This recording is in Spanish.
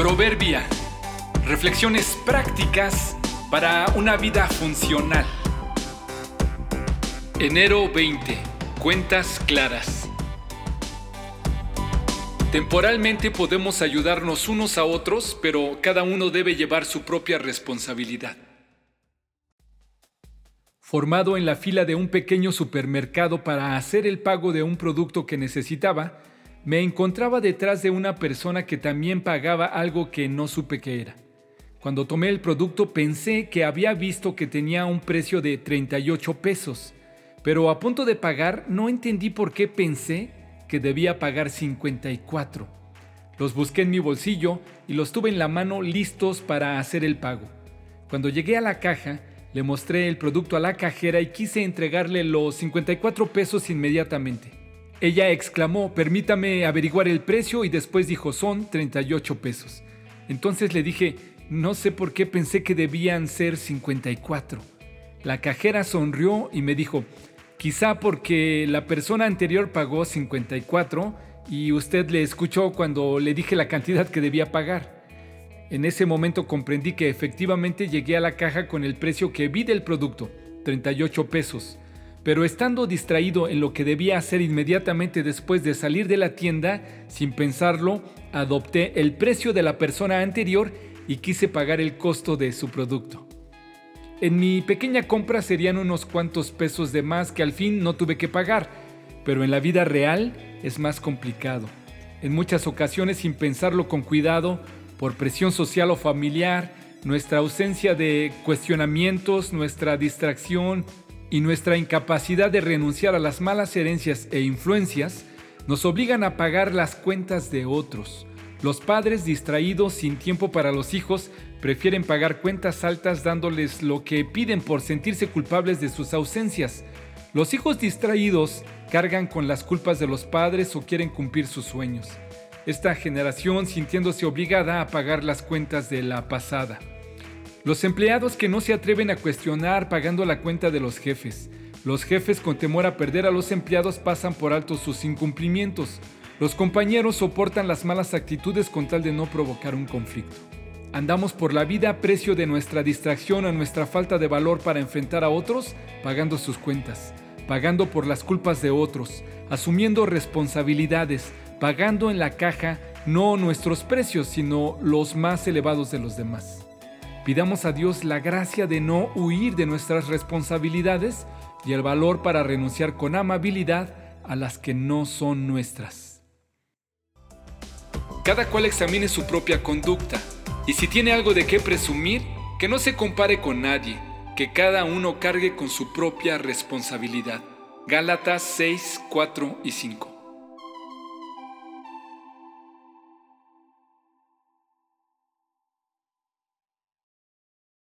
Proverbia. Reflexiones prácticas para una vida funcional. Enero 20. Cuentas claras. Temporalmente podemos ayudarnos unos a otros, pero cada uno debe llevar su propia responsabilidad. Formado en la fila de un pequeño supermercado para hacer el pago de un producto que necesitaba, me encontraba detrás de una persona que también pagaba algo que no supe qué era. Cuando tomé el producto pensé que había visto que tenía un precio de 38 pesos, pero a punto de pagar no entendí por qué pensé que debía pagar 54. Los busqué en mi bolsillo y los tuve en la mano listos para hacer el pago. Cuando llegué a la caja, le mostré el producto a la cajera y quise entregarle los 54 pesos inmediatamente. Ella exclamó, permítame averiguar el precio y después dijo, son 38 pesos. Entonces le dije, no sé por qué pensé que debían ser 54. La cajera sonrió y me dijo, quizá porque la persona anterior pagó 54 y usted le escuchó cuando le dije la cantidad que debía pagar. En ese momento comprendí que efectivamente llegué a la caja con el precio que vi del producto, 38 pesos. Pero estando distraído en lo que debía hacer inmediatamente después de salir de la tienda, sin pensarlo, adopté el precio de la persona anterior y quise pagar el costo de su producto. En mi pequeña compra serían unos cuantos pesos de más que al fin no tuve que pagar, pero en la vida real es más complicado. En muchas ocasiones sin pensarlo con cuidado, por presión social o familiar, nuestra ausencia de cuestionamientos, nuestra distracción y nuestra incapacidad de renunciar a las malas herencias e influencias nos obligan a pagar las cuentas de otros. Los padres distraídos sin tiempo para los hijos prefieren pagar cuentas altas dándoles lo que piden por sentirse culpables de sus ausencias. Los hijos distraídos cargan con las culpas de los padres o quieren cumplir sus sueños esta generación sintiéndose obligada a pagar las cuentas de la pasada. Los empleados que no se atreven a cuestionar pagando la cuenta de los jefes. Los jefes con temor a perder a los empleados pasan por alto sus incumplimientos. Los compañeros soportan las malas actitudes con tal de no provocar un conflicto. Andamos por la vida a precio de nuestra distracción o nuestra falta de valor para enfrentar a otros pagando sus cuentas, pagando por las culpas de otros, asumiendo responsabilidades, pagando en la caja no nuestros precios, sino los más elevados de los demás. Pidamos a Dios la gracia de no huir de nuestras responsabilidades y el valor para renunciar con amabilidad a las que no son nuestras. Cada cual examine su propia conducta y si tiene algo de qué presumir, que no se compare con nadie, que cada uno cargue con su propia responsabilidad. Gálatas 6, 4 y 5.